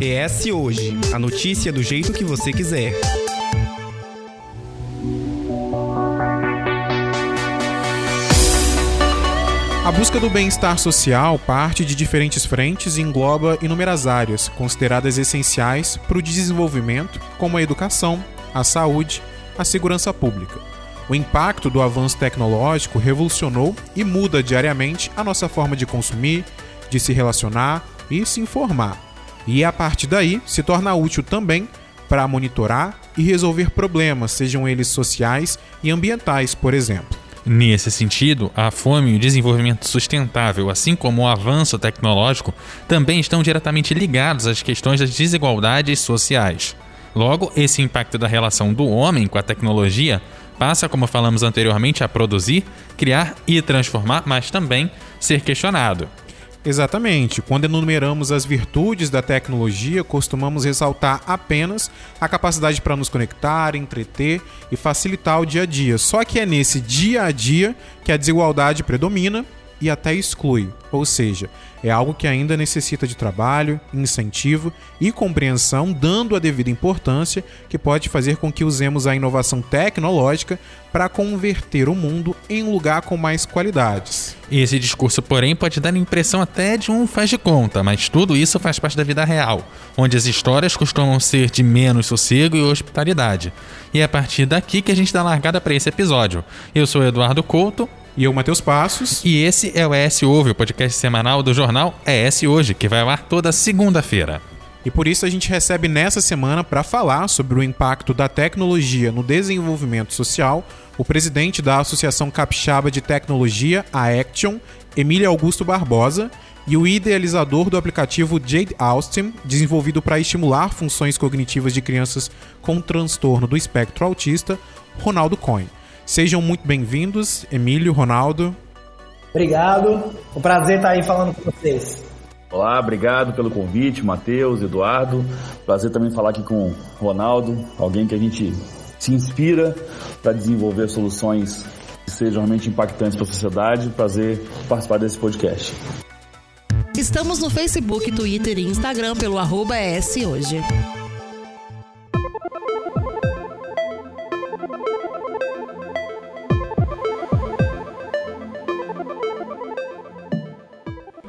ES Hoje a notícia do jeito que você quiser. A busca do bem-estar social parte de diferentes frentes e engloba inúmeras áreas consideradas essenciais para o desenvolvimento, como a educação, a saúde, a segurança pública. O impacto do avanço tecnológico revolucionou e muda diariamente a nossa forma de consumir, de se relacionar e se informar. E a partir daí se torna útil também para monitorar e resolver problemas, sejam eles sociais e ambientais, por exemplo. Nesse sentido, a fome e o desenvolvimento sustentável, assim como o avanço tecnológico, também estão diretamente ligados às questões das desigualdades sociais. Logo, esse impacto da relação do homem com a tecnologia passa, como falamos anteriormente, a produzir, criar e transformar, mas também ser questionado. Exatamente. Quando enumeramos as virtudes da tecnologia, costumamos ressaltar apenas a capacidade para nos conectar, entreter e facilitar o dia a dia. Só que é nesse dia a dia que a desigualdade predomina e até exclui, ou seja, é algo que ainda necessita de trabalho, incentivo e compreensão, dando a devida importância, que pode fazer com que usemos a inovação tecnológica para converter o mundo em um lugar com mais qualidades. Esse discurso, porém, pode dar a impressão até de um faz de conta, mas tudo isso faz parte da vida real, onde as histórias costumam ser de menos sossego e hospitalidade. E é a partir daqui que a gente dá largada para esse episódio. Eu sou Eduardo Couto e eu, Matheus Passos. E esse é o ES Ouve, o podcast semanal do jornal ES Hoje, que vai ao ar toda segunda-feira. E por isso a gente recebe nessa semana para falar sobre o impacto da tecnologia no desenvolvimento social o presidente da Associação Capixaba de Tecnologia, a Action, Emílio Augusto Barbosa, e o idealizador do aplicativo Jade Austin, desenvolvido para estimular funções cognitivas de crianças com transtorno do espectro autista, Ronaldo Cohen. Sejam muito bem-vindos, Emílio, Ronaldo. Obrigado, um prazer estar aí falando com vocês. Olá, obrigado pelo convite, Matheus, Eduardo. Prazer também falar aqui com o Ronaldo, alguém que a gente se inspira para desenvolver soluções que sejam realmente impactantes para a sociedade. Prazer participar desse podcast. Estamos no Facebook, Twitter e Instagram pelo arroba Hoje.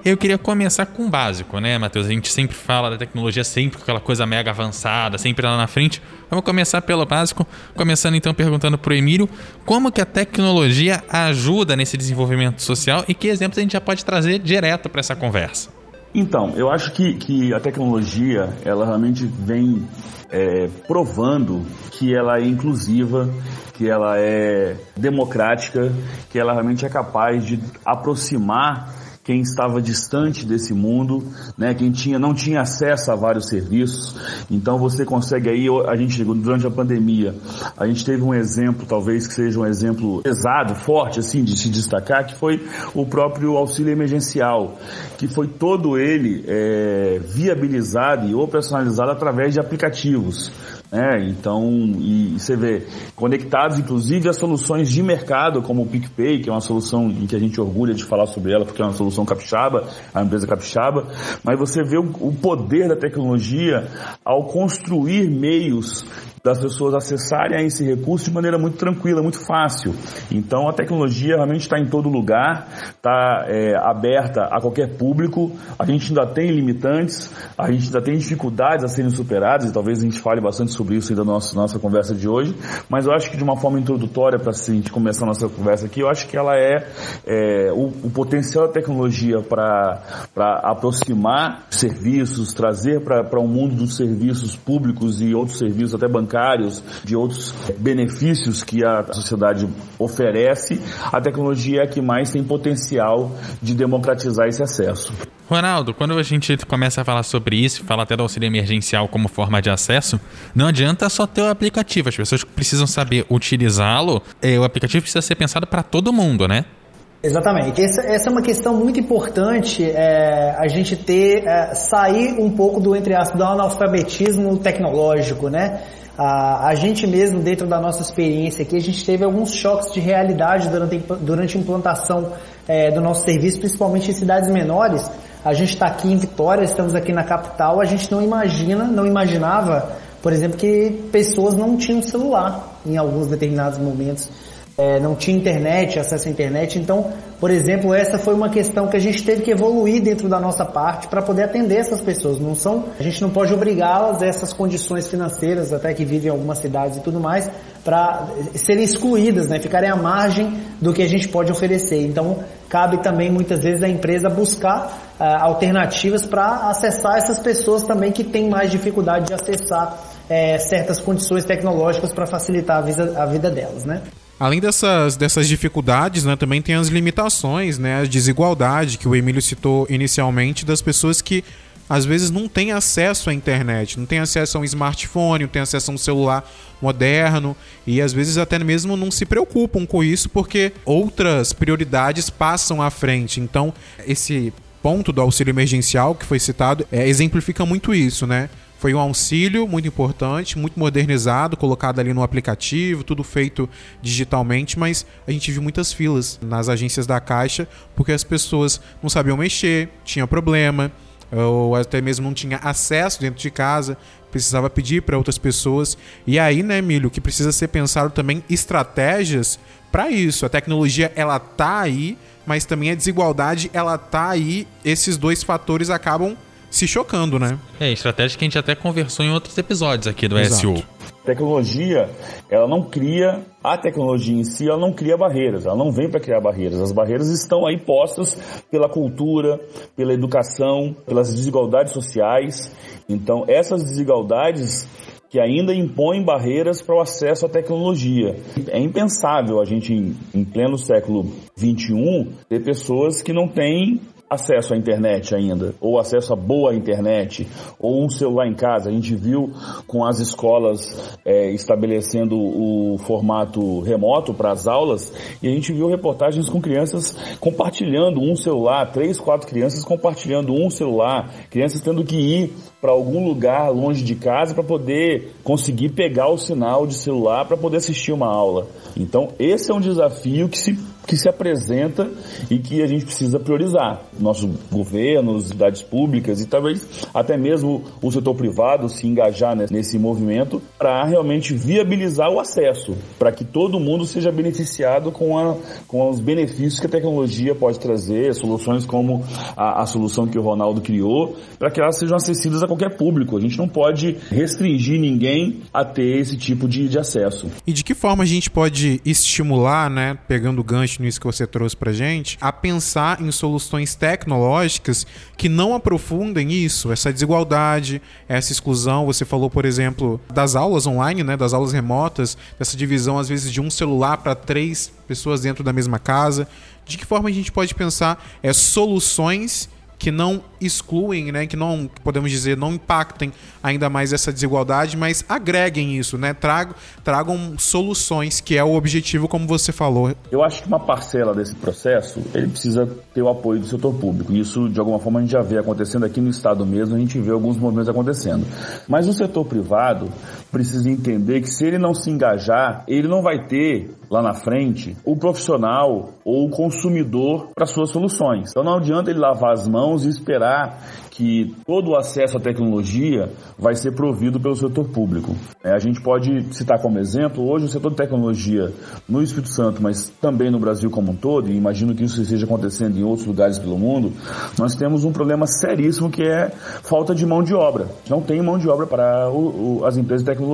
Eu queria começar com o básico, né, Matheus? A gente sempre fala da tecnologia, sempre com aquela coisa mega avançada, sempre lá na frente. Vamos começar pelo básico, começando então perguntando para o Emílio como que a tecnologia ajuda nesse desenvolvimento social e que exemplos a gente já pode trazer direto para essa conversa. Então, eu acho que, que a tecnologia, ela realmente vem é, provando que ela é inclusiva, que ela é democrática, que ela realmente é capaz de aproximar quem estava distante desse mundo, né, quem tinha, não tinha acesso a vários serviços. Então você consegue aí, a gente durante a pandemia, a gente teve um exemplo, talvez que seja um exemplo pesado, forte assim de se destacar, que foi o próprio auxílio emergencial, que foi todo ele é, viabilizado e operacionalizado através de aplicativos. Né? Então, e, você vê, conectados inclusive a soluções de mercado, como o PicPay, que é uma solução em que a gente orgulha de falar sobre ela, porque é uma solução capixaba, a empresa capixaba, mas você vê o, o poder da tecnologia ao construir meios das pessoas acessarem esse recurso de maneira muito tranquila, muito fácil. Então a tecnologia realmente está em todo lugar, está é, aberta a qualquer público. A gente ainda tem limitantes, a gente ainda tem dificuldades a serem superadas, e talvez a gente fale bastante sobre isso aí da nossa, nossa conversa de hoje. Mas eu acho que de uma forma introdutória, para a gente começar a nossa conversa aqui, eu acho que ela é, é o, o, potencial da tecnologia para aproximar serviços, trazer para o um mundo dos serviços públicos e outros serviços, até bancários bancários, de outros benefícios que a sociedade oferece, a tecnologia é a que mais tem potencial de democratizar esse acesso. Ronaldo, quando a gente começa a falar sobre isso, fala até do auxílio emergencial como forma de acesso, não adianta só ter o aplicativo. As pessoas precisam saber utilizá-lo. O aplicativo precisa ser pensado para todo mundo, né? Exatamente. Essa, essa, é uma questão muito importante, é, a gente ter, é, sair um pouco do, entre aspas, do analfabetismo tecnológico, né? A, a gente mesmo, dentro da nossa experiência aqui, a gente teve alguns choques de realidade durante, durante a implantação é, do nosso serviço, principalmente em cidades menores, a gente está aqui em Vitória, estamos aqui na capital, a gente não imagina, não imaginava, por exemplo, que pessoas não tinham celular em alguns determinados momentos é, não tinha internet, acesso à internet. Então, por exemplo, essa foi uma questão que a gente teve que evoluir dentro da nossa parte para poder atender essas pessoas. Não são, a gente não pode obrigá-las a essas condições financeiras, até que vivem em algumas cidades e tudo mais, para serem excluídas, né, ficarem à margem do que a gente pode oferecer. Então, cabe também muitas vezes a empresa buscar uh, alternativas para acessar essas pessoas também que têm mais dificuldade de acessar é, certas condições tecnológicas para facilitar a vida, a vida delas, né? Além dessas, dessas dificuldades, né, também tem as limitações, né, a desigualdade que o Emílio citou inicialmente das pessoas que às vezes não têm acesso à internet, não têm acesso a um smartphone, não têm acesso a um celular moderno e às vezes até mesmo não se preocupam com isso porque outras prioridades passam à frente. Então, esse ponto do auxílio emergencial que foi citado é, exemplifica muito isso, né? Foi um auxílio muito importante, muito modernizado, colocado ali no aplicativo, tudo feito digitalmente, mas a gente viu muitas filas nas agências da Caixa porque as pessoas não sabiam mexer, tinha problema, ou até mesmo não tinha acesso dentro de casa, precisava pedir para outras pessoas. E aí, né, Milho, que precisa ser pensado também estratégias para isso. A tecnologia ela tá aí, mas também a desigualdade ela tá aí. Esses dois fatores acabam se chocando, né? É, estratégia que a gente até conversou em outros episódios aqui do Exato. SU. Tecnologia, ela não cria, a tecnologia em si, ela não cria barreiras, ela não vem para criar barreiras. As barreiras estão aí postas pela cultura, pela educação, pelas desigualdades sociais. Então, essas desigualdades que ainda impõem barreiras para o acesso à tecnologia. É impensável a gente, em pleno século XXI, ter pessoas que não têm acesso à internet ainda, ou acesso a boa internet, ou um celular em casa. A gente viu com as escolas é, estabelecendo o formato remoto para as aulas, e a gente viu reportagens com crianças compartilhando um celular, três, quatro crianças compartilhando um celular, crianças tendo que ir para algum lugar longe de casa para poder conseguir pegar o sinal de celular para poder assistir uma aula. Então, esse é um desafio que se que se apresenta e que a gente precisa priorizar. Nosso governo, as cidades públicas e talvez até mesmo o setor privado se engajar nesse movimento para realmente viabilizar o acesso, para que todo mundo seja beneficiado com, a, com os benefícios que a tecnologia pode trazer, soluções como a, a solução que o Ronaldo criou, para que elas sejam acessíveis a qualquer público. A gente não pode restringir ninguém a ter esse tipo de, de acesso. E de que forma a gente pode estimular, né, pegando o gancho nisso que você trouxe pra gente, a pensar em soluções tecnológicas que não aprofundem isso, essa desigualdade, essa exclusão. Você falou, por exemplo, das aulas online, né, das aulas remotas, dessa divisão às vezes de um celular para três pessoas dentro da mesma casa. De que forma a gente pode pensar é, soluções que não excluem, né, que não podemos dizer não impactem ainda mais essa desigualdade, mas agreguem isso, né, tragam, tragam soluções que é o objetivo, como você falou. Eu acho que uma parcela desse processo ele precisa ter o apoio do setor público. Isso de alguma forma a gente já vê acontecendo aqui no estado mesmo, a gente vê alguns movimentos acontecendo. Mas o setor privado precisa entender que se ele não se engajar, ele não vai ter lá na frente o profissional ou o consumidor para suas soluções. Então não adianta ele lavar as mãos e esperar que todo o acesso à tecnologia vai ser provido pelo setor público. É, a gente pode citar como exemplo, hoje o setor de tecnologia no Espírito Santo, mas também no Brasil como um todo, e imagino que isso esteja acontecendo em outros lugares pelo mundo, nós temos um problema seríssimo que é falta de mão de obra. Não tem mão de obra para o, o, as empresas de tecnologia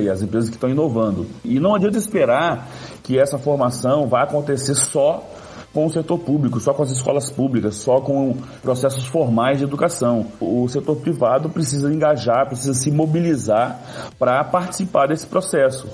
e as empresas que estão inovando. E não adianta esperar que essa formação vai acontecer só com o setor público, só com as escolas públicas, só com processos formais de educação. O setor privado precisa engajar, precisa se mobilizar para participar desse processo.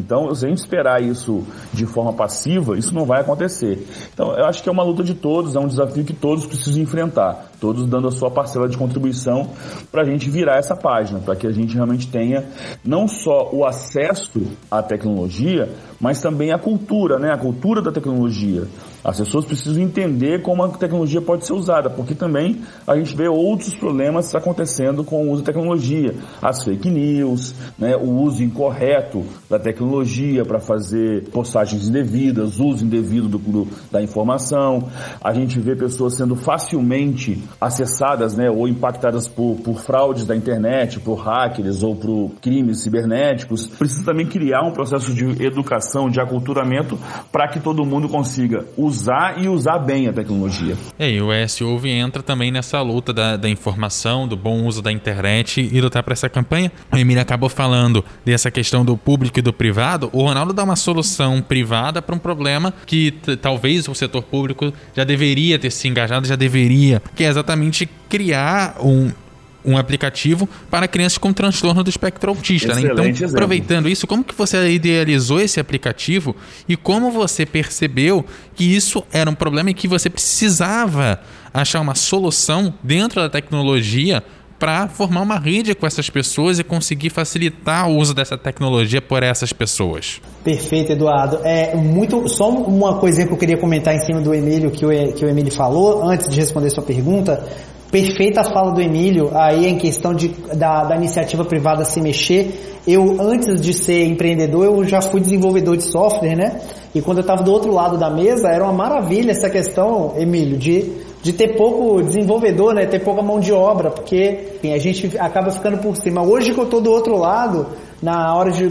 Então, se a gente esperar isso de forma passiva, isso não vai acontecer. Então, eu acho que é uma luta de todos, é um desafio que todos precisam enfrentar, todos dando a sua parcela de contribuição para a gente virar essa página, para que a gente realmente tenha não só o acesso à tecnologia, mas também a cultura, né? A cultura da tecnologia. As pessoas precisam entender como a tecnologia pode ser usada, porque também a gente vê outros problemas acontecendo com o uso da tecnologia. As fake news, né, o uso incorreto da tecnologia para fazer postagens indevidas, uso indevido do, do, da informação. A gente vê pessoas sendo facilmente acessadas né, ou impactadas por, por fraudes da internet, por hackers ou por crimes cibernéticos. Precisa também criar um processo de educação, de aculturamento, para que todo mundo consiga usar e usar bem a tecnologia. É, e o SUV entra também nessa luta da, da informação, do bom uso da internet e lutar para essa campanha. O Emílio acabou falando dessa questão do público e do privado. O Ronaldo dá uma solução privada para um problema que talvez o setor público já deveria ter se engajado, já deveria, que é exatamente criar um um aplicativo para crianças com transtorno do espectro autista. Né? Então, exemplo. aproveitando isso, como que você idealizou esse aplicativo e como você percebeu que isso era um problema e que você precisava achar uma solução dentro da tecnologia para formar uma rede com essas pessoas e conseguir facilitar o uso dessa tecnologia por essas pessoas. Perfeito, Eduardo. É muito só uma coisinha que eu queria comentar em cima do Emílio que o, que o Emílio falou antes de responder sua pergunta Perfeita a fala do Emílio aí em questão de, da, da iniciativa privada se mexer. Eu, antes de ser empreendedor, eu já fui desenvolvedor de software, né? E quando eu estava do outro lado da mesa, era uma maravilha essa questão, Emílio, de, de ter pouco desenvolvedor, né? Ter pouca mão de obra, porque enfim, a gente acaba ficando por cima. Hoje que eu estou do outro lado, na hora de,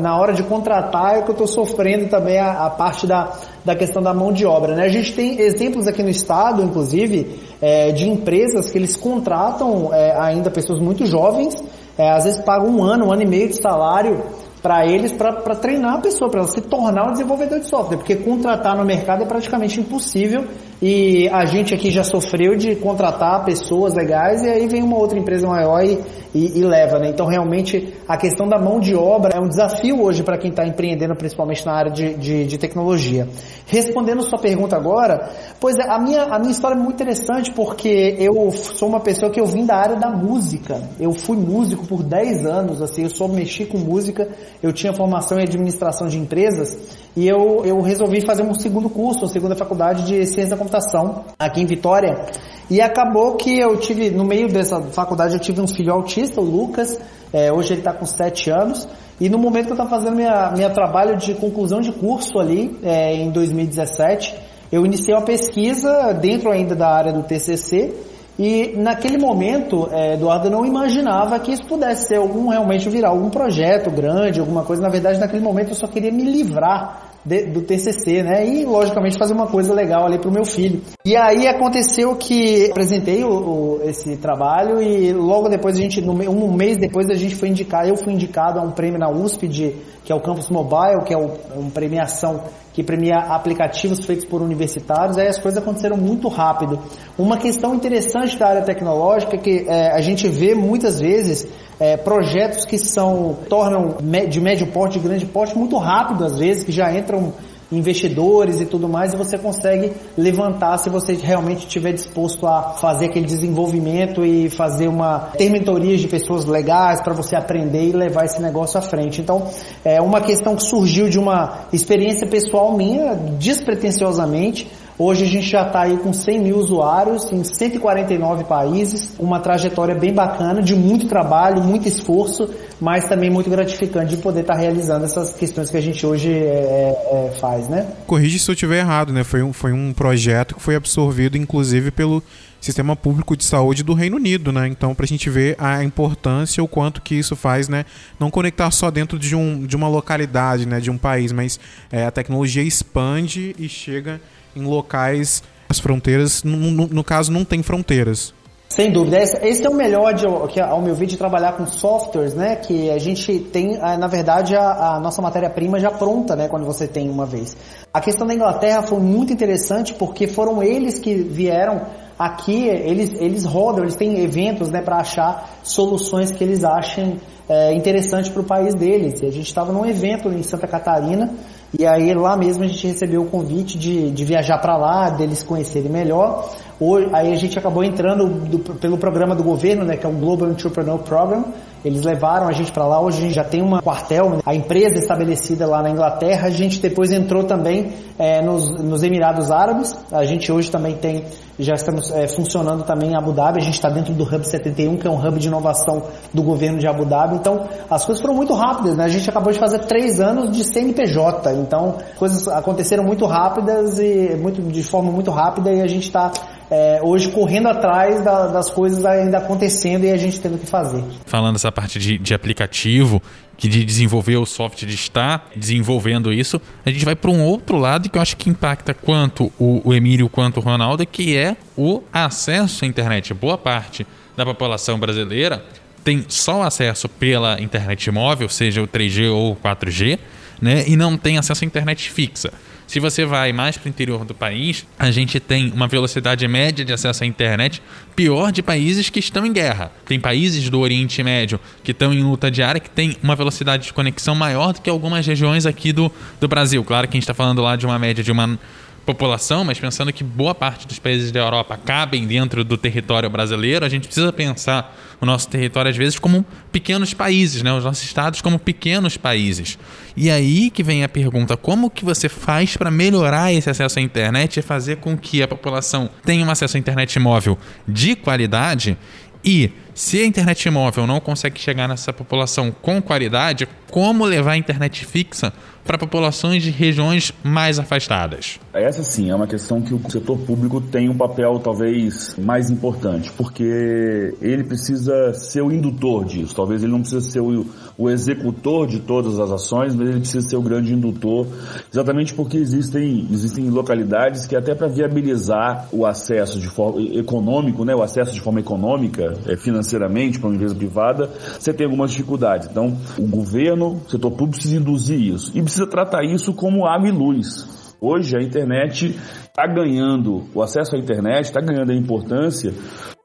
na hora de contratar, é que eu estou sofrendo também a, a parte da, da questão da mão de obra. Né? A gente tem exemplos aqui no estado, inclusive, é, de empresas que eles contratam é, ainda pessoas muito jovens, é, às vezes pagam um ano, um ano e meio de salário para eles para treinar a pessoa, para ela se tornar um desenvolvedor de software, porque contratar no mercado é praticamente impossível e a gente aqui já sofreu de contratar pessoas legais e aí vem uma outra empresa maior e, e, e leva, né? Então realmente a questão da mão de obra é um desafio hoje para quem está empreendendo, principalmente na área de, de, de, tecnologia. Respondendo sua pergunta agora, pois é, a minha, a minha história é muito interessante porque eu sou uma pessoa que eu vim da área da música. Eu fui músico por 10 anos, assim, eu só mexi com música, eu tinha formação em administração de empresas e eu, eu resolvi fazer um segundo curso, uma segunda faculdade de ciência da computação aqui em Vitória. E acabou que eu tive, no meio dessa faculdade, eu tive um filho autista, o Lucas, é, hoje ele está com 7 anos. E no momento que eu estava fazendo minha, minha trabalho de conclusão de curso ali, é, em 2017, eu iniciei uma pesquisa dentro ainda da área do TCC e naquele momento, é, Eduardo, não imaginava que isso pudesse ser algum realmente virar algum projeto grande, alguma coisa. Na verdade, naquele momento eu só queria me livrar de, do TCC, né? E logicamente fazer uma coisa legal ali para o meu filho. E aí aconteceu que apresentei o, o, esse trabalho e logo depois a gente, um mês depois a gente foi indicar, eu fui indicado a um prêmio na USP de que é o Campus Mobile, que é uma premiação que premia aplicativos feitos por universitários, aí as coisas aconteceram muito rápido. Uma questão interessante da área tecnológica é que é, a gente vê muitas vezes é, projetos que são tornam de médio porte, de grande porte muito rápido às vezes, que já entram investidores e tudo mais, e você consegue levantar se você realmente estiver disposto a fazer aquele desenvolvimento e fazer uma ter mentorias de pessoas legais para você aprender e levar esse negócio à frente. Então, é uma questão que surgiu de uma experiência pessoal minha, despretensiosamente, Hoje a gente já está aí com 100 mil usuários em 149 países, uma trajetória bem bacana, de muito trabalho, muito esforço, mas também muito gratificante de poder estar tá realizando essas questões que a gente hoje é, é, é, faz, né? Corrige se eu estiver errado, né? Foi um, foi um projeto que foi absorvido, inclusive, pelo sistema público de saúde do Reino Unido, né? Então, para a gente ver a importância, o quanto que isso faz, né? Não conectar só dentro de, um, de uma localidade, né? De um país, mas é, a tecnologia expande e chega em locais, as fronteiras, no, no, caso, não tem fronteiras. Sem dúvida. Esse é o melhor, de, ao meu ver, de trabalhar com softwares, né? Que a gente tem, na verdade, a, a nossa matéria-prima já pronta, né? Quando você tem uma vez. A questão da Inglaterra foi muito interessante porque foram eles que vieram aqui, eles, eles rodam, eles têm eventos, né? Para achar soluções que eles achem é, interessante para o país deles. E a gente estava num evento em Santa Catarina e aí lá mesmo a gente recebeu o convite de, de viajar para lá, deles conhecerem melhor. Hoje, aí a gente acabou entrando do, pelo programa do governo, né, que é o Global Entrepreneur Program. Eles levaram a gente para lá, hoje a gente já tem um quartel, a empresa estabelecida lá na Inglaterra, a gente depois entrou também é, nos, nos, Emirados Árabes, a gente hoje também tem, já estamos é, funcionando também em Abu Dhabi, a gente está dentro do Hub 71, que é um hub de inovação do governo de Abu Dhabi, então as coisas foram muito rápidas, né? a gente acabou de fazer três anos de CNPJ, então coisas aconteceram muito rápidas e muito, de forma muito rápida e a gente está é, hoje correndo atrás da, das coisas ainda acontecendo e a gente tendo que fazer. Falando essa parte de, de aplicativo, que de desenvolver o software, de estar desenvolvendo isso, a gente vai para um outro lado que eu acho que impacta quanto o, o Emílio quanto o Ronaldo, que é o acesso à internet. Boa parte da população brasileira tem só acesso pela internet móvel, seja o 3G ou o 4G, né, e não tem acesso à internet fixa. Se você vai mais para o interior do país, a gente tem uma velocidade média de acesso à internet pior de países que estão em guerra. Tem países do Oriente Médio que estão em luta diária que tem uma velocidade de conexão maior do que algumas regiões aqui do, do Brasil. Claro que a gente está falando lá de uma média de uma população, mas pensando que boa parte dos países da Europa cabem dentro do território brasileiro, a gente precisa pensar o nosso território às vezes como pequenos países, né? Os nossos estados como pequenos países. E aí que vem a pergunta: como que você faz para melhorar esse acesso à internet e fazer com que a população tenha um acesso à internet móvel de qualidade? E se a internet móvel não consegue chegar nessa população com qualidade, como levar a internet fixa para populações de regiões mais afastadas? Essa sim é uma questão que o setor público tem um papel talvez mais importante, porque ele precisa ser o indutor disso. Talvez ele não precise ser o, o executor de todas as ações, mas ele precisa ser o grande indutor, exatamente porque existem, existem localidades que até para viabilizar o acesso de forma econômico, né, o acesso de forma econômica, é, financeiramente para uma empresa privada, você tem algumas dificuldades. Então, o governo, o setor público precisa induzir isso e precisa tratar isso como água e luz. Hoje a internet está ganhando, o acesso à internet está ganhando a importância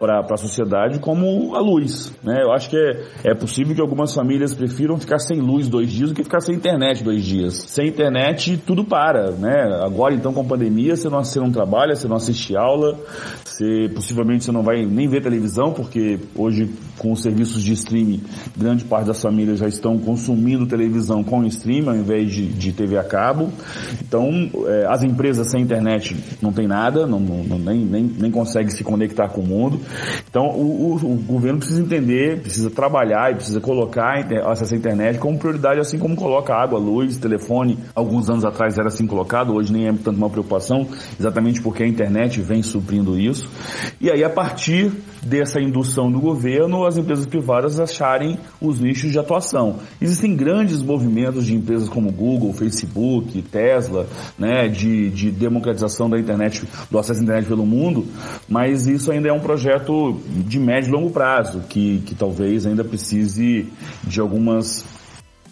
para a sociedade como a luz. Né? Eu acho que é, é possível que algumas famílias prefiram ficar sem luz dois dias do que ficar sem internet dois dias. Sem internet tudo para. Né? Agora então com a pandemia você não, você não trabalha, você não assiste aula, você, possivelmente você não vai nem ver televisão, porque hoje com os serviços de streaming, grande parte das famílias já estão consumindo televisão com streaming ao invés de, de TV a cabo. Então é, as empresas sem internet não tem nada, não, não, nem, nem, nem consegue se conectar com o mundo. Então, o, o, o, governo precisa entender, precisa trabalhar e precisa colocar acesso à internet como prioridade, assim como coloca água, luz, telefone. Alguns anos atrás era assim colocado, hoje nem é tanto uma preocupação, exatamente porque a internet vem suprindo isso. E aí, a partir dessa indução do governo, as empresas privadas acharem os nichos de atuação. Existem grandes movimentos de empresas como Google, Facebook, Tesla, né, de, de democratização da internet, do acesso à internet pelo mundo, mas isso ainda é um projeto de médio e longo prazo, que, que talvez ainda precise de algumas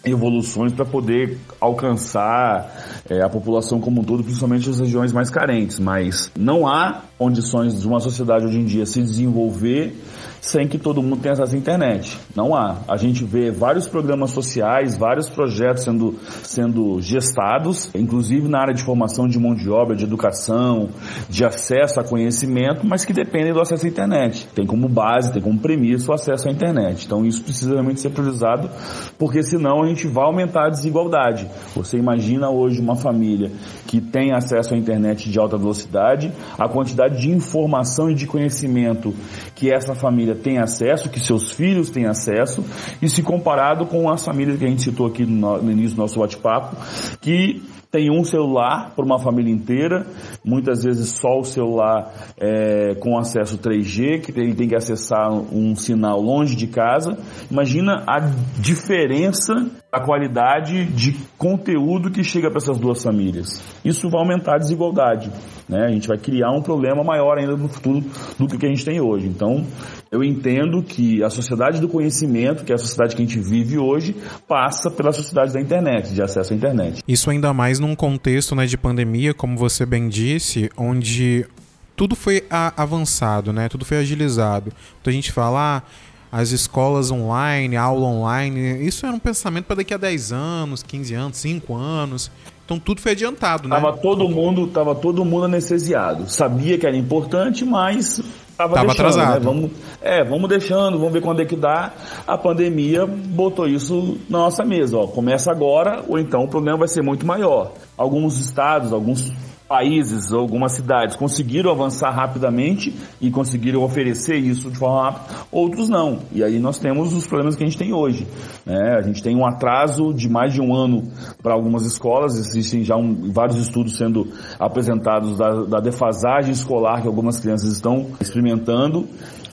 evoluções para poder alcançar é, a população como um todo, principalmente as regiões mais carentes. Mas não há condições de uma sociedade hoje em dia se desenvolver sem que todo mundo tenha acesso à internet. Não há. A gente vê vários programas sociais, vários projetos sendo, sendo gestados, inclusive na área de formação de mão de obra, de educação, de acesso a conhecimento, mas que dependem do acesso à internet. Tem como base, tem como premissa o acesso à internet. Então isso precisa realmente ser priorizado, porque senão a gente vai aumentar a desigualdade. Você imagina hoje uma família que tem acesso à internet de alta velocidade, a quantidade de informação e de conhecimento que essa família tem acesso, que seus filhos têm acesso, e se comparado com as famílias que a gente citou aqui no, no início do nosso bate-papo, que tem um celular para uma família inteira, muitas vezes só o celular é, com acesso 3G, que ele tem que acessar um sinal longe de casa. Imagina a diferença, a qualidade de conteúdo que chega para essas duas famílias. Isso vai aumentar a desigualdade. Né? A gente vai criar um problema maior ainda no futuro do que a gente tem hoje. Então, eu entendo que a sociedade do conhecimento, que é a sociedade que a gente vive hoje, passa pela sociedade da internet, de acesso à internet. Isso ainda mais num contexto né, de pandemia, como você bem disse, onde tudo foi avançado, né? Tudo foi agilizado. Então a gente fala, ah, as escolas online, aula online, isso era um pensamento para daqui a 10 anos, 15 anos, 5 anos. Então tudo foi adiantado, né? Tava todo mundo, tava todo mundo anestesiado. Sabia que era importante, mas Tava, Tava deixando, atrasado. né? Vamos, é, vamos deixando, vamos ver quando é que dá. A pandemia botou isso na nossa mesa. Ó. Começa agora, ou então o problema vai ser muito maior. Alguns estados, alguns países, algumas cidades conseguiram avançar rapidamente e conseguiram oferecer isso de forma rápida, outros não. E aí nós temos os problemas que a gente tem hoje. né? A gente tem um atraso de mais de um ano para algumas escolas, existem já um- vários estudos sendo apresentados da, da defasagem escolar que algumas crianças estão experimentando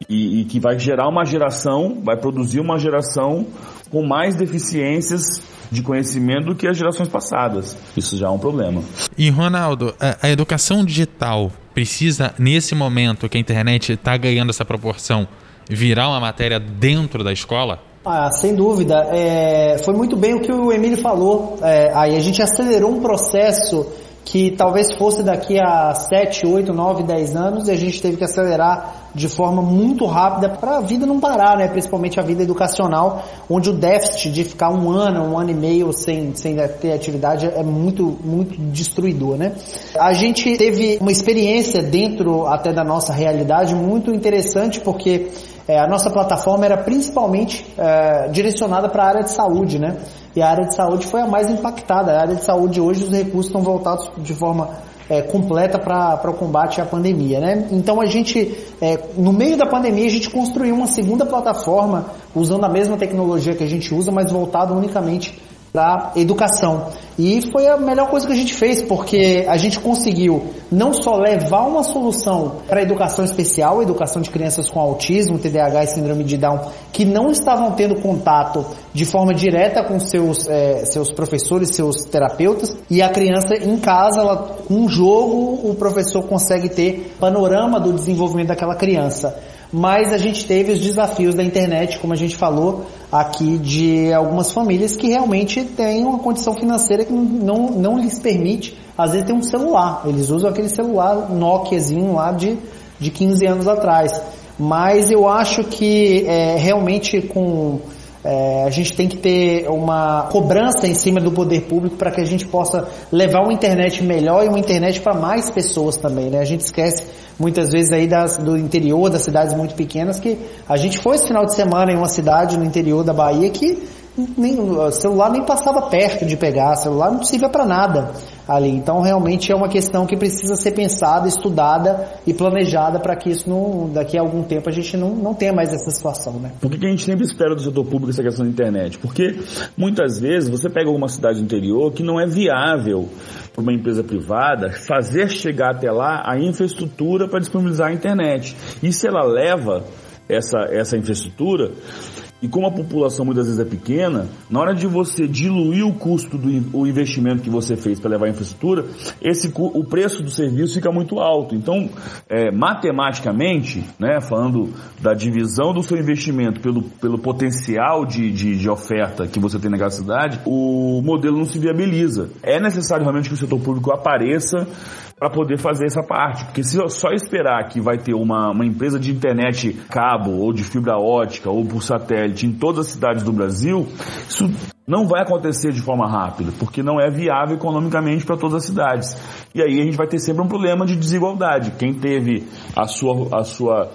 e, e que vai gerar uma geração, vai produzir uma geração com mais deficiências de conhecimento do que as gerações passadas. Isso já é um problema. E Ronaldo, a, a educação digital precisa, nesse momento que a internet está ganhando essa proporção, virar uma matéria dentro da escola? Ah, sem dúvida. É, foi muito bem o que o Emílio falou. É, aí a gente acelerou um processo que talvez fosse daqui a 7, 8, 9, 10 anos e a gente teve que acelerar de forma muito rápida para a vida não parar, né? principalmente a vida educacional, onde o déficit de ficar um ano, um ano e meio sem, sem ter atividade é muito, muito destruidor. Né? A gente teve uma experiência dentro até da nossa realidade muito interessante porque é, a nossa plataforma era principalmente é, direcionada para a área de saúde, né? E a área de saúde foi a mais impactada. A área de saúde hoje os recursos estão voltados de forma é, completa para o combate à pandemia, né? Então a gente, é, no meio da pandemia, a gente construiu uma segunda plataforma usando a mesma tecnologia que a gente usa, mas voltada unicamente para educação. E foi a melhor coisa que a gente fez, porque a gente conseguiu não só levar uma solução para a educação especial, educação de crianças com autismo, TDAH e síndrome de Down, que não estavam tendo contato de forma direta com seus, eh, seus professores, seus terapeutas, e a criança em casa, ela, com um jogo, o professor consegue ter panorama do desenvolvimento daquela criança mas a gente teve os desafios da internet, como a gente falou aqui, de algumas famílias que realmente têm uma condição financeira que não, não lhes permite, às vezes, ter um celular. Eles usam aquele celular Nokiazinho lá de, de 15 anos atrás. Mas eu acho que é, realmente com é, a gente tem que ter uma cobrança em cima do poder público para que a gente possa levar uma internet melhor e uma internet para mais pessoas também, né? A gente esquece muitas vezes aí das, do interior, das cidades muito pequenas, que a gente foi esse final de semana em uma cidade no interior da Bahia que nem, o celular nem passava perto de pegar, celular não servia para nada ali. Então realmente é uma questão que precisa ser pensada, estudada e planejada para que isso não, daqui a algum tempo a gente não, não tenha mais essa situação, né? Por que, que a gente sempre espera do setor público essa questão da internet? Porque muitas vezes você pega alguma cidade interior que não é viável para uma empresa privada fazer chegar até lá a infraestrutura para disponibilizar a internet. E se ela leva essa, essa infraestrutura, e como a população muitas vezes é pequena, na hora de você diluir o custo do o investimento que você fez para levar a infraestrutura, esse, o preço do serviço fica muito alto. Então, é, matematicamente, né, falando da divisão do seu investimento pelo, pelo potencial de, de, de oferta que você tem naquela cidade, o modelo não se viabiliza. É necessário realmente que o setor público apareça para poder fazer essa parte. Porque se eu só esperar que vai ter uma, uma empresa de internet cabo ou de fibra ótica ou por satélite em todas as cidades do Brasil, isso não vai acontecer de forma rápida, porque não é viável economicamente para todas as cidades. E aí a gente vai ter sempre um problema de desigualdade. Quem teve a sua, a sua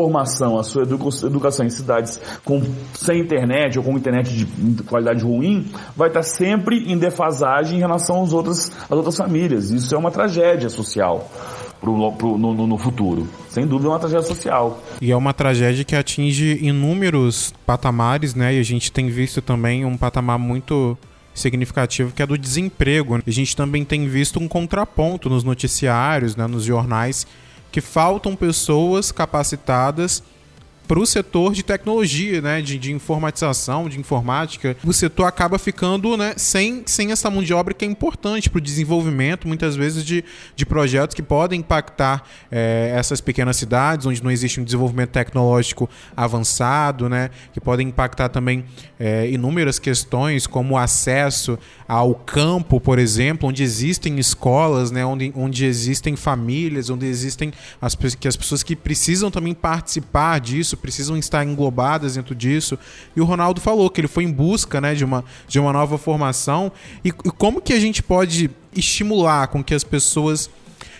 formação, a sua educa- educação em cidades com, sem internet ou com internet de qualidade ruim, vai estar sempre em defasagem em relação às outras, às outras famílias. Isso é uma tragédia social pro, pro, no- no futuro. Sem dúvida é uma tragédia social. E é uma tragédia que atinge inúmeros patamares, né? E a gente tem visto também um patamar muito significativo que é do desemprego. A gente também tem visto um contraponto nos noticiários, né, nos jornais, que faltam pessoas capacitadas para o setor de tecnologia, né, de, de informatização, de informática, o setor acaba ficando né, sem, sem essa mão de obra que é importante para o desenvolvimento, muitas vezes, de, de projetos que podem impactar eh, essas pequenas cidades, onde não existe um desenvolvimento tecnológico avançado, né, que podem impactar também eh, inúmeras questões, como o acesso ao campo, por exemplo, onde existem escolas, né, onde, onde existem famílias, onde existem as, que as pessoas que precisam também participar disso, precisam estar englobadas dentro disso. E o Ronaldo falou que ele foi em busca né, de, uma, de uma nova formação. E, e como que a gente pode estimular com que as pessoas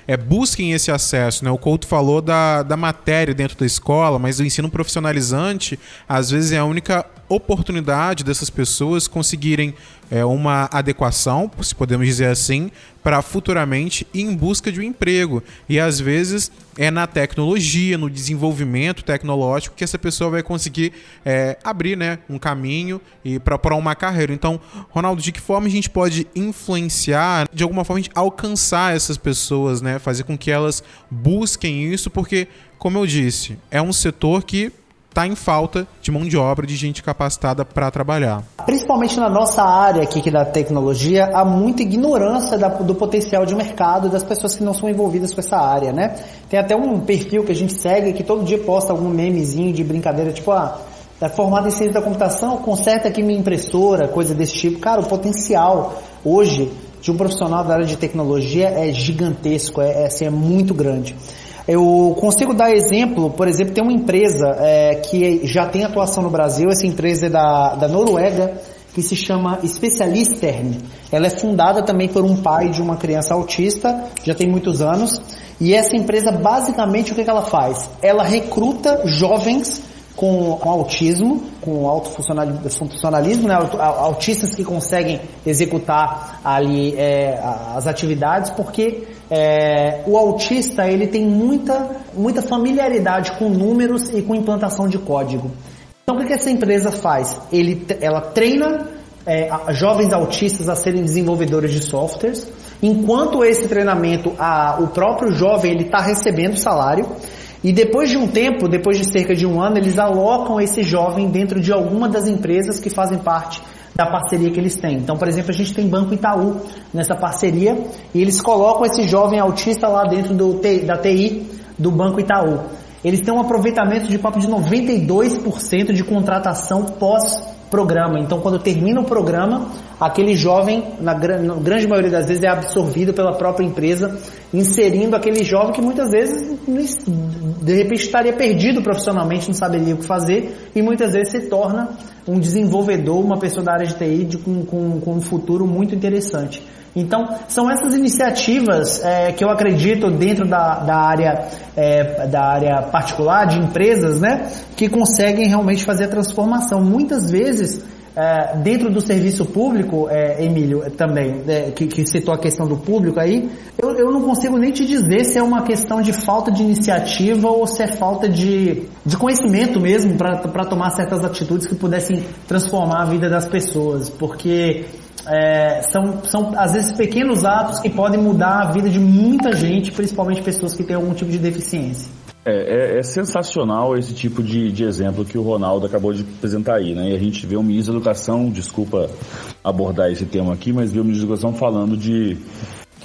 é, busquem esse acesso. Né? O Couto falou da, da matéria dentro da escola, mas o ensino profissionalizante às vezes é a única oportunidade dessas pessoas conseguirem é, uma adequação, se podemos dizer assim, para futuramente ir em busca de um emprego. E às vezes é na tecnologia, no desenvolvimento tecnológico que essa pessoa vai conseguir é, abrir né, um caminho e para uma carreira. Então, Ronaldo, de que forma a gente pode influenciar, de alguma forma, alcançar essas pessoas, né, fazer com que elas busquem isso, porque, como eu disse, é um setor que está em falta de mão de obra, de gente capacitada para trabalhar. Principalmente na nossa área aqui que da tecnologia, há muita ignorância da, do potencial de mercado das pessoas que não são envolvidas com essa área, né? Tem até um perfil que a gente segue que todo dia posta algum memezinho de brincadeira, tipo, ah, é formado em ciência da computação, conserta aqui minha impressora, coisa desse tipo. Cara, o potencial hoje de um profissional da área de tecnologia é gigantesco, é, é, assim, é muito grande. Eu consigo dar exemplo, por exemplo, tem uma empresa é, que já tem atuação no Brasil, essa empresa é da, da Noruega, que se chama Specialistern. Ela é fundada também por um pai de uma criança autista, já tem muitos anos, e essa empresa basicamente o que, que ela faz? Ela recruta jovens com, com autismo, com alto funcionalismo, né? autistas que conseguem executar ali é, as atividades, porque é, o autista ele tem muita, muita familiaridade com números e com implantação de código. Então o que, essa empresa faz? Ele, ela treina é, jovens autistas a serem desenvolvedores de softwares, enquanto esse treinamento a, o próprio jovem ele está recebendo salário e depois de um tempo, depois de cerca de um ano, eles alocam esse jovem dentro de alguma das empresas que fazem parte da parceria que eles têm. Então, por exemplo, a gente tem Banco Itaú nessa parceria e eles colocam esse jovem autista lá dentro do, da TI do Banco Itaú. Eles têm um aproveitamento de papo de 92% de contratação pós-programa. Então, quando termina o programa, aquele jovem, na, na, grande maioria das vezes, é absorvido pela própria empresa, inserindo aquele jovem que muitas vezes, de repente, estaria perdido profissionalmente, não saberia o que fazer, e muitas vezes se torna um desenvolvedor, uma pessoa da área de TI de, com, com, com um futuro muito interessante. Então, são essas iniciativas é, que eu acredito dentro da, da, área, é, da área particular, de empresas, né, que conseguem realmente fazer a transformação. Muitas vezes, é, dentro do serviço público, é, Emílio, também, é, que, que, citou a questão do público aí, eu, eu não consigo nem te dizer se é uma questão de falta de iniciativa ou se é falta de, de conhecimento mesmo para tomar certas atitudes que pudessem transformar a vida das pessoas, porque é, são, são às vezes pequenos atos que podem mudar a vida de muita gente, principalmente pessoas que têm algum tipo de deficiência. É, é, é, sensacional esse tipo de, de, exemplo que o Ronaldo acabou de apresentar aí, né? E a gente vê o ministro da Educação, desculpa abordar esse tema aqui, mas vê o ministro da Educação falando de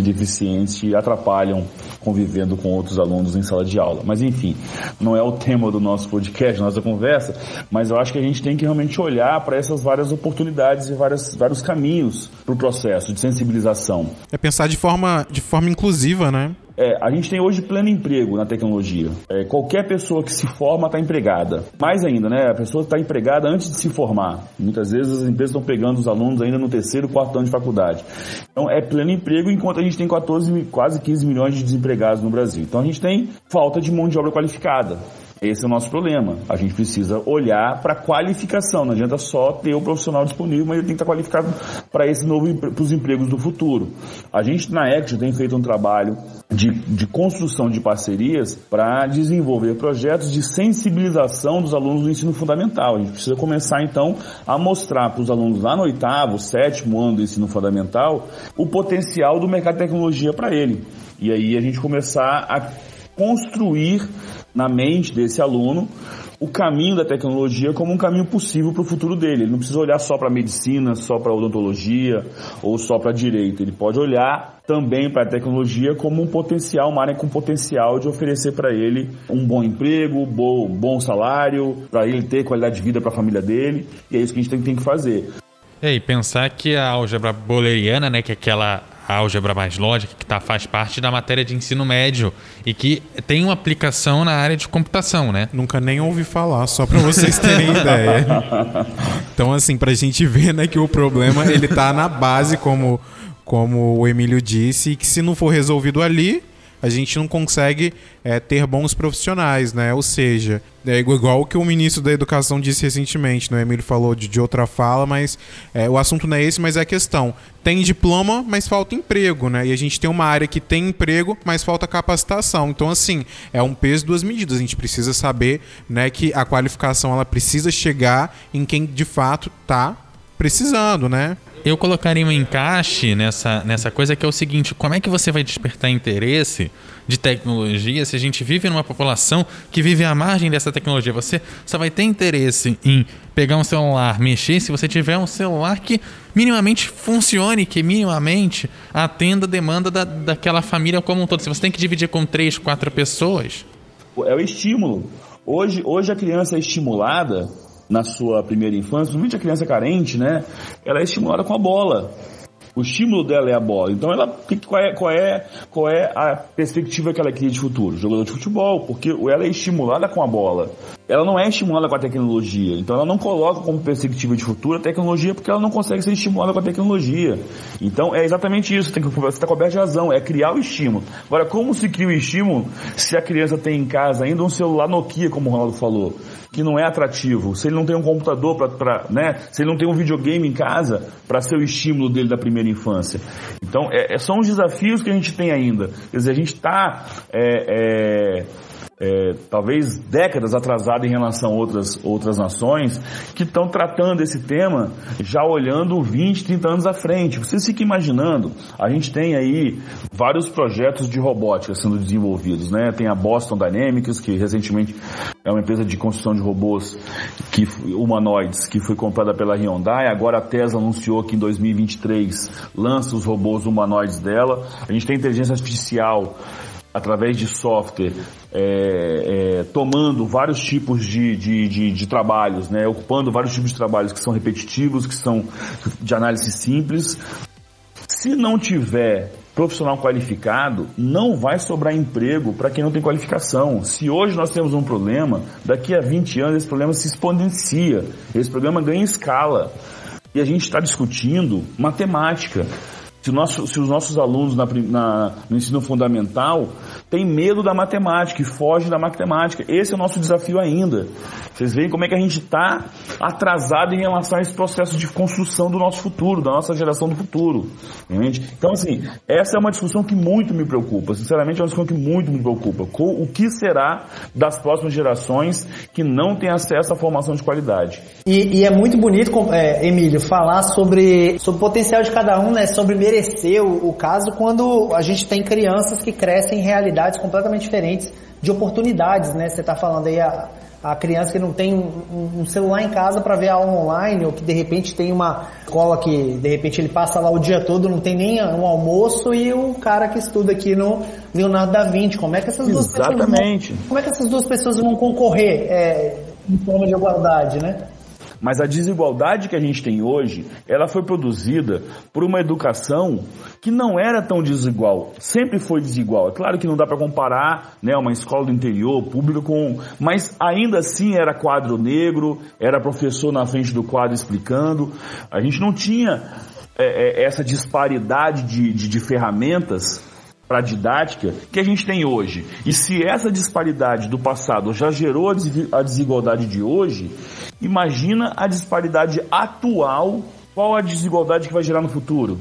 deficientes atrapalham convivendo com outros alunos em sala de aula. Mas enfim, não é o tema do nosso podcast, nossa conversa, mas eu acho que a gente tem que realmente olhar para essas várias oportunidades e várias, vários caminhos para o processo de sensibilização. É pensar de forma, de forma inclusiva, né? É, a gente tem hoje pleno emprego na tecnologia. É, qualquer pessoa que se forma está empregada. Mais ainda, né? A pessoa está empregada antes de se formar. Muitas vezes as empresas estão pegando os alunos ainda no terceiro, quarto ano de faculdade. Então é pleno emprego enquanto a gente tem 14, quase 15 milhões de desempregados no Brasil. Então a gente tem falta de mão de obra qualificada. Esse é o nosso problema. A gente precisa olhar para a qualificação. Não adianta só ter o profissional disponível, mas ele tem que estar qualificado para esse novo para os empregos do futuro. A gente na Action tem feito um trabalho de, de construção de parcerias para desenvolver projetos de sensibilização dos alunos do ensino fundamental. A gente precisa começar então a mostrar para os alunos lá no oitavo, sétimo ano do ensino fundamental o potencial do mercado de tecnologia para ele. E aí a gente começar a construir na mente desse aluno o caminho da tecnologia como um caminho possível para o futuro dele. Ele não precisa olhar só para a medicina, só para a odontologia ou só para direito. Ele pode olhar também para a tecnologia como um potencial, uma área com potencial de oferecer para ele um bom emprego, bom, bom salário, para ele ter qualidade de vida para a família dele. E é isso que a gente tem, tem que fazer. É, e pensar que a álgebra boleriana, né, que é aquela álgebra mais lógica, que tá, faz parte da matéria de ensino médio e que tem uma aplicação na área de computação, né? Nunca nem ouvi falar, só para vocês terem ideia. Então, assim, pra gente ver, né, que o problema, ele tá na base, como, como o Emílio disse, e que se não for resolvido ali, a gente não consegue é, ter bons profissionais, né? Ou seja, é igual o que o ministro da Educação disse recentemente, né? O Emílio falou de, de outra fala, mas é, o assunto não é esse, mas é a questão. Tem diploma, mas falta emprego, né? E a gente tem uma área que tem emprego, mas falta capacitação. Então, assim, é um peso duas medidas. A gente precisa saber, né, que a qualificação ela precisa chegar em quem de fato está precisando, né? Eu colocaria um encaixe nessa, nessa coisa que é o seguinte: como é que você vai despertar interesse de tecnologia se a gente vive numa população que vive à margem dessa tecnologia? Você só vai ter interesse em pegar um celular, mexer, se você tiver um celular que minimamente funcione, que minimamente atenda a demanda da, daquela família como um todo. Se você tem que dividir com três, quatro pessoas. É o estímulo. Hoje, hoje a criança é estimulada na sua primeira infância, principalmente a criança carente, né? Ela é estimulada com a bola. O estímulo dela é a bola. Então, ela, qual, é, qual, é, qual é a perspectiva que ela cria de futuro? Jogador de futebol, porque ela é estimulada com a bola. Ela não é estimulada com a tecnologia. Então, ela não coloca como perspectiva de futuro a tecnologia porque ela não consegue ser estimulada com a tecnologia. Então, é exatamente isso. Tem que, você está coberto de razão. É criar o estímulo. Agora, como se cria o estímulo se a criança tem em casa ainda um celular Nokia, como o Ronaldo falou? que não é atrativo, se ele não tem um computador para, né, se ele não tem um videogame em casa para ser o estímulo dele da primeira infância. Então, é, é, são os desafios que a gente tem ainda. Quer dizer, a gente está é, é, é, talvez décadas atrasado em relação a outras, outras nações que estão tratando esse tema já olhando 20, 30 anos à frente. Vocês fiquem imaginando, a gente tem aí vários projetos de robótica sendo desenvolvidos, né? Tem a Boston Dynamics, que recentemente é uma empresa de construção de robôs que, humanoides que foi comprada pela Hyundai. Agora a Tesla anunciou que em 2023 lança os robôs humanoides dela. A gente tem inteligência artificial através de software, é, é, tomando vários tipos de, de, de, de, trabalhos, né, ocupando vários tipos de trabalhos que são repetitivos, que são de análise simples. Se não tiver profissional qualificado, não vai sobrar emprego para quem não tem qualificação. Se hoje nós temos um problema, daqui a 20 anos esse problema se exponencia, esse problema ganha escala. E a gente está discutindo matemática. Se, nosso, se os nossos alunos na, na, no ensino fundamental têm medo da matemática e fogem da matemática, esse é o nosso desafio ainda. Vocês veem como é que a gente está atrasado em relação a esse processo de construção do nosso futuro, da nossa geração do futuro. Entende? Então, assim, essa é uma discussão que muito me preocupa. Sinceramente, é uma discussão que muito me preocupa. O que será das próximas gerações que não têm acesso à formação de qualidade? E, e é muito bonito, é, Emílio, falar sobre, sobre o potencial de cada um, né? Sobre merecer o, o caso quando a gente tem crianças que crescem em realidades completamente diferentes de oportunidades, né? Você está falando aí a a criança que não tem um, um celular em casa para ver aula online, ou que de repente tem uma escola que de repente ele passa lá o dia todo, não tem nem um almoço, e o cara que estuda aqui no Leonardo da Vinci. Como é que essas duas Exatamente. pessoas vão, como é que essas duas pessoas vão concorrer é, em forma de igualdade, né? Mas a desigualdade que a gente tem hoje, ela foi produzida por uma educação que não era tão desigual, sempre foi desigual. É claro que não dá para comparar, né, uma escola do interior pública com, mas ainda assim era quadro negro, era professor na frente do quadro explicando. A gente não tinha é, é, essa disparidade de, de, de ferramentas para a didática que a gente tem hoje. E se essa disparidade do passado já gerou a desigualdade de hoje, imagina a disparidade atual, qual a desigualdade que vai gerar no futuro?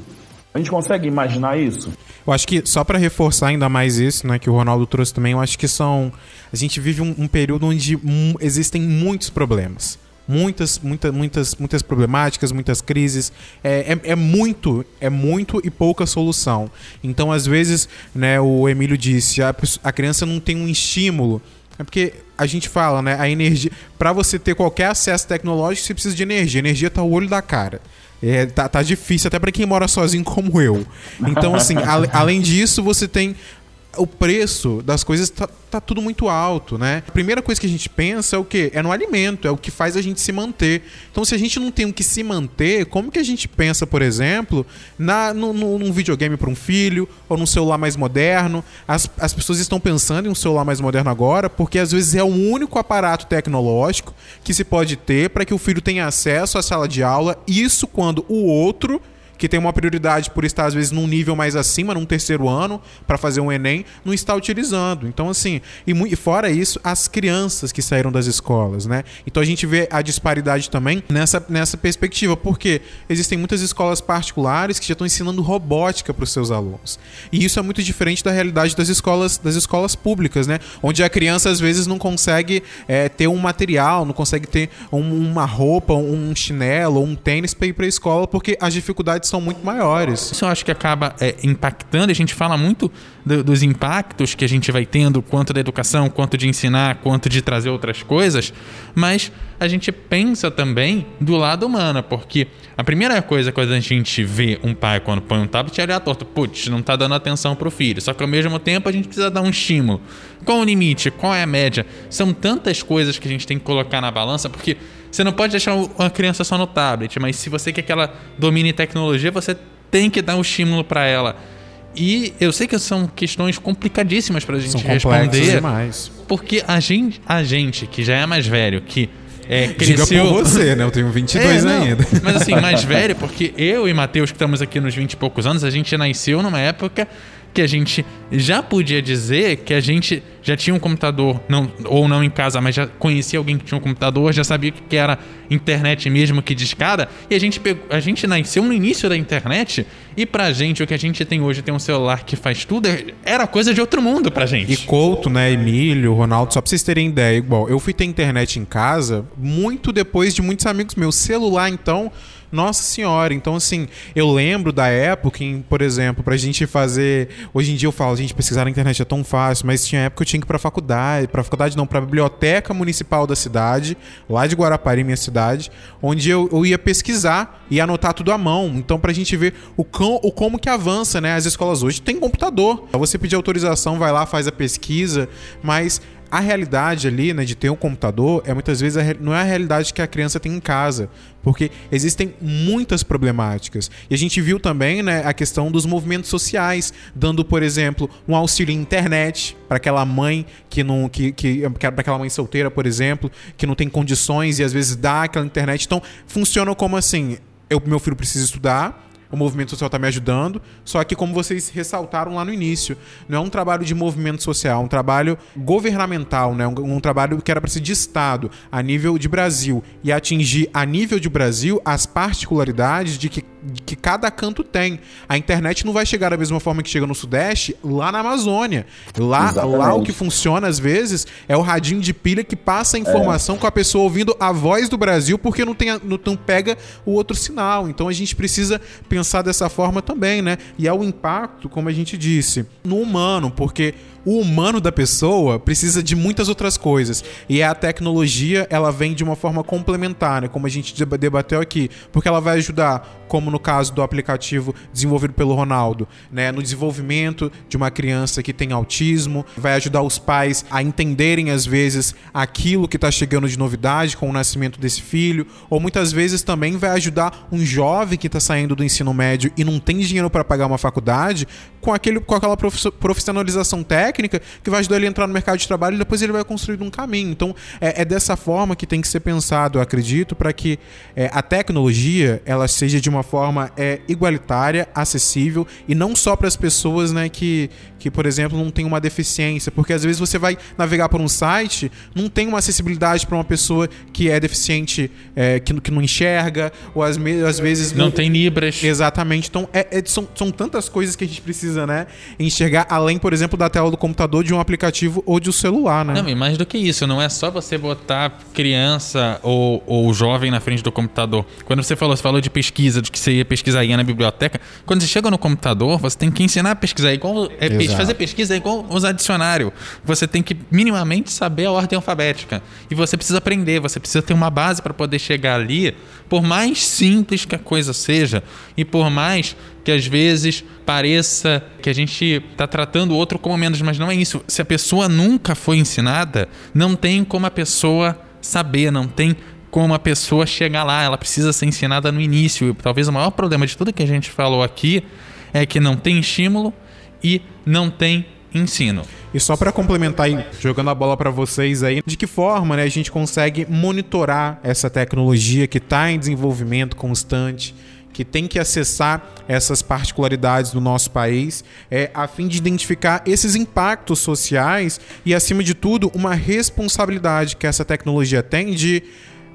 A gente consegue imaginar isso? Eu acho que, só para reforçar ainda mais isso, né, que o Ronaldo trouxe também, eu acho que são. A gente vive um, um período onde existem muitos problemas muitas, muitas, muitas, muitas problemáticas, muitas crises. É, é, é, muito, é muito e pouca solução. Então, às vezes, né, o Emílio disse, a, a criança não tem um estímulo. É porque a gente fala, né, a energia, para você ter qualquer acesso tecnológico, você precisa de energia. energia tá o olho da cara. É, tá, tá difícil até para quem mora sozinho como eu. Então, assim, a, além disso, você tem o preço das coisas tá, tá, tudo muito alto, né? A primeira coisa que a gente pensa é o quê? É no alimento, é o que faz a gente se manter. Então, se a gente não tem o que se manter, como que a gente pensa, por exemplo, na, no, no, num videogame para um filho ou num celular mais moderno? As, as pessoas estão pensando em um celular mais moderno agora porque às vezes é o único aparato tecnológico que se pode ter para que o filho tenha acesso à sala de aula. Isso quando o outro que tem uma prioridade por estar às vezes num nível mais acima, num terceiro ano, para fazer um ENEM, não está utilizando. Então assim, e, fora isso, as crianças que saíram das escolas, né? Então a gente vê a disparidade também nessa, nessa perspectiva, porque existem muitas escolas particulares que já estão ensinando robótica para os seus alunos. E isso é muito diferente da realidade das escolas, das escolas públicas, né? Onde a criança às vezes não consegue é, ter um material, não consegue ter um, uma roupa, um chinelo, um tênis para ir para a escola, porque as dificuldades são muito maiores. Isso eu acho que acaba é, impactando. A gente fala muito do, dos impactos que a gente vai tendo, quanto da educação, quanto de ensinar, quanto de trazer outras coisas, mas a gente pensa também do lado humano, porque a primeira coisa quando a gente vê um pai quando põe um tablet é olhar torto, putz, não tá dando atenção pro filho. Só que ao mesmo tempo a gente precisa dar um estímulo. Qual o limite? Qual é a média? São tantas coisas que a gente tem que colocar na balança, porque você não pode deixar uma criança só no tablet, mas se você quer que ela domine tecnologia, você tem que dar um estímulo para ela. E eu sei que são questões complicadíssimas pra gente São responder. demais. Porque a gente, a gente que já é mais velho, que é, Diga cresceu... por você, né? Eu tenho 22 É, não. ainda. Mas assim, mais velho, porque eu e Matheus, que estamos aqui nos 20 e poucos anos, a gente nasceu numa época que a gente já podia dizer que a gente já tinha um computador, não, ou não em casa, mas já conhecia alguém que tinha um computador, já sabia que era internet mesmo que discada, e a gente, pegou, a gente nasceu no início da internet, e pra gente, o que a gente tem hoje, tem um celular que faz tudo, era coisa de outro mundo pra gente. E Couto, né, Emílio, Ronaldo, só pra vocês terem ideia, igual, eu fui ter internet em casa muito depois de muitos amigos meus. Celular, então, nossa senhora. Então, assim, eu lembro da época em, por exemplo, pra gente fazer. Hoje em dia eu falo, gente, pesquisar na internet é tão fácil, mas tinha época que eu tinha que ir pra faculdade, pra faculdade não, pra biblioteca municipal da cidade, lá de Guarapari, minha cidade, onde eu, eu ia pesquisar e anotar tudo à mão. Então, pra gente ver o, o como que avança, né? As escolas hoje têm computador. Você pedir autorização, vai lá, faz a pesquisa, mas a realidade ali, né, de ter um computador, é muitas vezes a não é a realidade que a criança tem em casa, porque existem muitas problemáticas. E a gente viu também, né, a questão dos movimentos sociais, dando, por exemplo, um auxílio internet para aquela mãe que não que, que para aquela mãe solteira, por exemplo, que não tem condições e às vezes dá aquela internet. Então, funciona como assim, eu meu filho precisa estudar, o movimento social está me ajudando, só que como vocês ressaltaram lá no início, não é um trabalho de movimento social, é um trabalho governamental, né? um, um trabalho que era para ser de Estado, a nível de Brasil, e atingir a nível de Brasil as particularidades de que, de que cada canto tem. A internet não vai chegar da mesma forma que chega no Sudeste, lá na Amazônia. Lá, Exatamente. lá o que funciona às vezes é o radinho de pilha que passa a informação com a pessoa ouvindo a voz do Brasil porque não, tem não, não pega o outro sinal. Então a gente precisa pensar dessa forma também, né? E é o impacto, como a gente disse, no humano, porque o humano da pessoa precisa de muitas outras coisas. E a tecnologia, ela vem de uma forma complementar, né? Como a gente deba- debateu aqui, porque ela vai ajudar, como no caso do aplicativo desenvolvido pelo Ronaldo, né? No desenvolvimento de uma criança que tem autismo, vai ajudar os pais a entenderem às vezes aquilo que está chegando de novidade com o nascimento desse filho, ou muitas vezes também vai ajudar um jovem que está saindo do ensino médio e não tem dinheiro para pagar uma faculdade, com, aquele, com aquela profiss- profissionalização técnica que vai ajudar ele a entrar no mercado de trabalho e depois ele vai construir um caminho. Então é, é dessa forma que tem que ser pensado, eu acredito, para que é, a tecnologia ela seja de uma forma é, igualitária, acessível e não só para as pessoas né, que, que, por exemplo, não tem uma deficiência, porque às vezes você vai navegar por um site, não tem uma acessibilidade para uma pessoa que é deficiente, é, que, que não enxerga, ou às, às vezes Não tem Libras. Exatamente. Então, é- é- são, são tantas coisas que a gente precisa, né? Enxergar além, por exemplo, da tela do computador, de um aplicativo ou de um celular, né? Não, e mais do que isso, não é só você botar criança ou, ou jovem na frente do computador. Quando você falou, você falou de pesquisa, de que você ia pesquisar ia na biblioteca. Quando você chega no computador, você tem que ensinar a pesquisar igual. É, pe- Fazer pesquisa é igual usar dicionário. Você tem que minimamente saber a ordem alfabética. E você precisa aprender, você precisa ter uma base para poder chegar ali, por mais simples que a coisa seja, e por mais que às vezes pareça que a gente está tratando o outro como menos, mas não é isso. Se a pessoa nunca foi ensinada, não tem como a pessoa saber, não tem como a pessoa chegar lá. Ela precisa ser ensinada no início. E talvez o maior problema de tudo que a gente falou aqui é que não tem estímulo e não tem ensino. E só para complementar e jogando a bola para vocês aí, de que forma, né, a gente consegue monitorar essa tecnologia que está em desenvolvimento constante, que tem que acessar essas particularidades do nosso país, é, a fim de identificar esses impactos sociais e, acima de tudo, uma responsabilidade que essa tecnologia tem de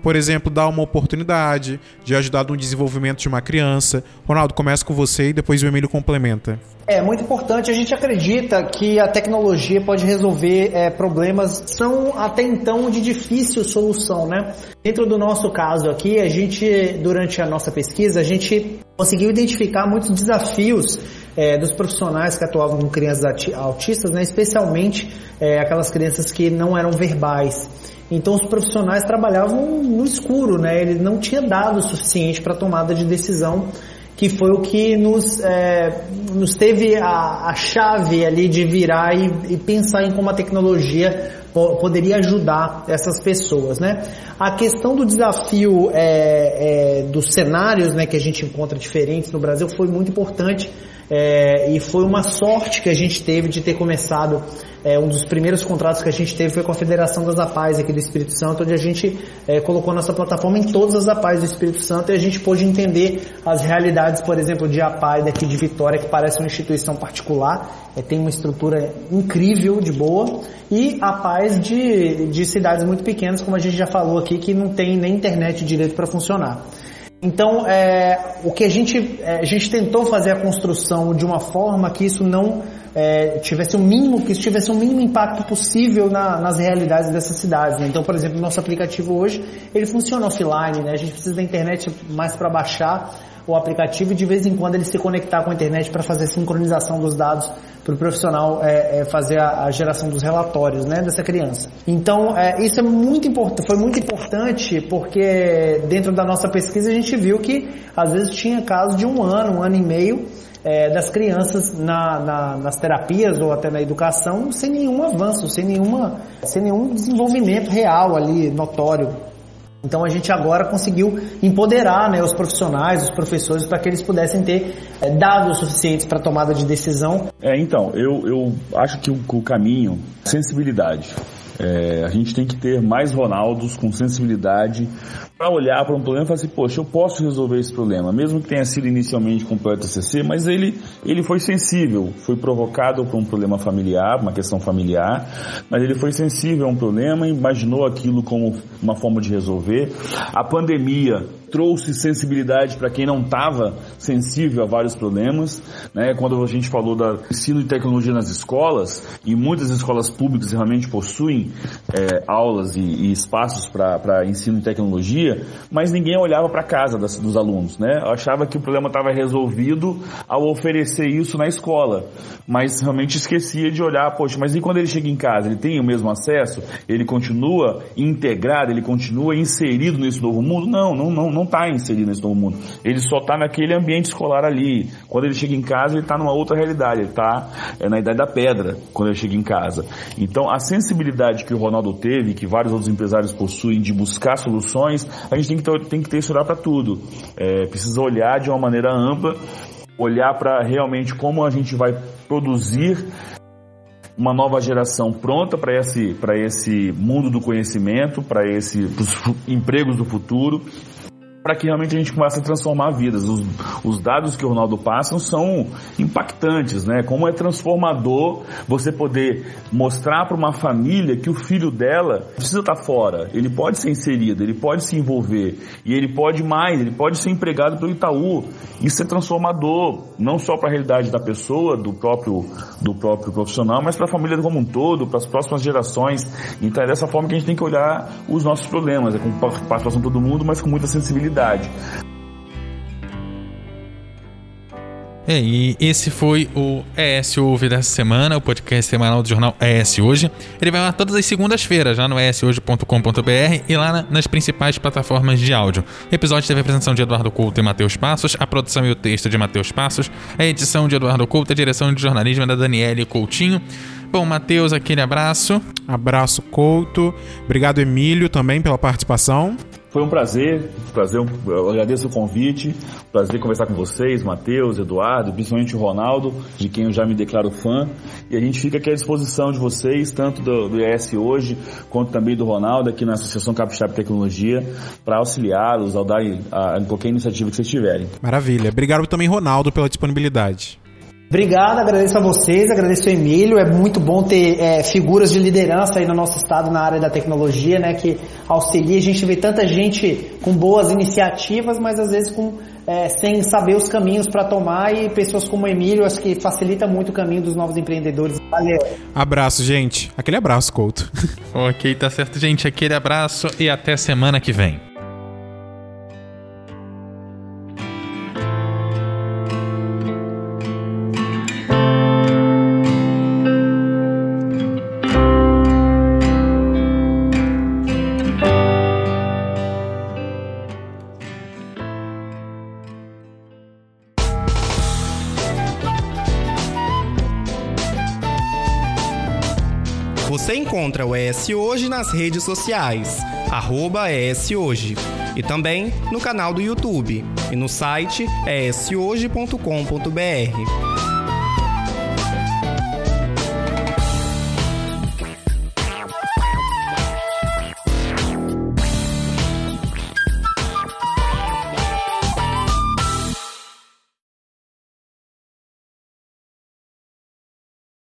por exemplo, dar uma oportunidade de ajudar no desenvolvimento de uma criança. Ronaldo, começa com você e depois o Emílio complementa. É muito importante. A gente acredita que a tecnologia pode resolver é, problemas que são até então de difícil solução, né? Dentro do nosso caso aqui, a gente, durante a nossa pesquisa, a gente conseguiu identificar muitos desafios é, dos profissionais que atuavam com crianças autistas, né? especialmente é, aquelas crianças que não eram verbais. Então os profissionais trabalhavam no escuro, né? Ele não tinha dado o suficiente para tomada de decisão, que foi o que nos, é, nos teve a, a, chave ali de virar e, e pensar em como a tecnologia po poderia ajudar essas pessoas, né? A questão do desafio é, é, dos cenários, né, que a gente encontra diferentes no Brasil foi muito importante é, e foi uma sorte que a gente teve de ter começado é, um dos primeiros contratos que a gente teve foi com a Federação das APAES aqui do Espírito Santo, onde a gente é, colocou nossa plataforma em todas as APAES do Espírito Santo e a gente pôde entender as realidades, por exemplo, de APAE daqui de Vitória, que parece uma instituição particular, é, tem uma estrutura incrível, de boa, e APAES de, de cidades muito pequenas, como a gente já falou aqui, que não tem nem internet direito para funcionar. Então, é, o que a gente, é, a gente tentou fazer a construção de uma forma que isso não é, tivesse um mínimo, que tivesse um mínimo impacto possível na, nas realidades dessas cidades. Né? Então, por exemplo, o nosso aplicativo hoje, ele funciona offline, né? A gente precisa da internet mais para baixar o aplicativo e de vez em quando ele se conectar com a internet para fazer a sincronização dos dados para o profissional é, é, fazer a, a, geração dos relatórios né, dessa criança. Então, é, isso é muito importante, foi muito importante porque dentro da nossa pesquisa a gente viu que às vezes tinha casos de um ano, um ano e meio é, das crianças na, na, nas terapias ou até na educação sem nenhum avanço, sem, nenhuma, sem nenhum desenvolvimento real ali, notório. Então a gente agora conseguiu empoderar né, os profissionais, os professores, para que eles pudessem ter é, dados suficientes para tomada de decisão. É, então, eu, eu acho que o, o caminho, sensibilidade. É, a gente tem que ter mais Ronaldos com sensibilidade para olhar para um problema e falar assim, poxa, eu posso resolver esse problema, mesmo que tenha sido inicialmente com o TCC, mas ele, ele foi sensível, foi provocado por um problema familiar, uma questão familiar, mas ele foi sensível a um problema, imaginou aquilo como uma forma de resolver. A pandemia trouxe sensibilidade para quem não estava sensível a vários problemas, né? Quando a gente falou da ensino de tecnologia nas escolas, e muitas escolas públicas realmente possuem é, aulas e, e espaços para ensino de tecnologia, mas ninguém olhava para casa das, dos alunos, né? Achava que o problema estava resolvido ao oferecer isso na escola, mas realmente esquecia de olhar, poxa, mas e quando ele chega em casa, ele tem o mesmo acesso? Ele continua integrado, ele continua inserido nesse novo mundo? Não, não, não, não está inserido nesse novo mundo. Ele só está naquele ambiente escolar ali. Quando ele chega em casa, ele está numa outra realidade. Ele está é, na idade da pedra quando ele chega em casa. Então, a sensibilidade que o Ronaldo teve, que vários outros empresários possuem de buscar soluções, a gente tem que ter, tem que ter esse olhar para tudo. É, precisa olhar de uma maneira ampla, olhar para realmente como a gente vai produzir uma nova geração pronta para esse, esse mundo do conhecimento, para esse empregos do futuro para que realmente a gente comece a transformar vidas. Os, os, dados que o Ronaldo passa são impactantes, né? Como é transformador você poder mostrar para uma família que o filho dela precisa estar tá fora, ele pode ser inserido, ele pode se envolver e ele pode mais, ele pode ser empregado pelo Itaú. Isso é transformador, não só para a realidade da pessoa, do próprio, do próprio profissional, mas para a família como um todo, para as próximas gerações. Então é dessa forma que a gente tem que olhar os nossos problemas, é com participação de todo mundo, mas com muita sensibilidade cidade. É, e esse foi o ES Ouve dessa semana, o podcast semanal do jornal ES Hoje. Ele vai lá todas as segundas-feiras, lá no eshoje.com.br e lá na, nas principais plataformas de áudio. O episódio teve a apresentação de Eduardo Couto e Matheus Passos, a produção e o texto de Matheus Passos, a edição de Eduardo Couto, a direção de jornalismo é da Daniele Coutinho. Bom, Matheus, aquele abraço. Abraço, Couto. Obrigado, Emílio, também pela participação. Foi um prazer, prazer, eu agradeço o convite, prazer conversar com vocês, Matheus, Eduardo, principalmente o Ronaldo, de quem eu já me declaro fã. E a gente fica aqui à disposição de vocês, tanto do, do IS hoje, quanto também do Ronaldo, aqui na Associação Capixaba Tecnologia, para auxiliá-los, ao dar a, a qualquer iniciativa que vocês tiverem. Maravilha. Obrigado também, Ronaldo, pela disponibilidade. Obrigado, agradeço a vocês, agradeço o Emílio. É muito bom ter é, figuras de liderança aí no nosso estado na área da tecnologia, né? Que auxilia. A gente vê tanta gente com boas iniciativas, mas às vezes com, é, sem saber os caminhos para tomar e pessoas como o Emílio, acho que facilita muito o caminho dos novos empreendedores. Valeu. Abraço, gente. Aquele abraço, Couto. ok, tá certo, gente. Aquele abraço e até semana que vem. ES Hoje nas redes sociais, arroba e também no canal do YouTube e no site eshoje.com.br.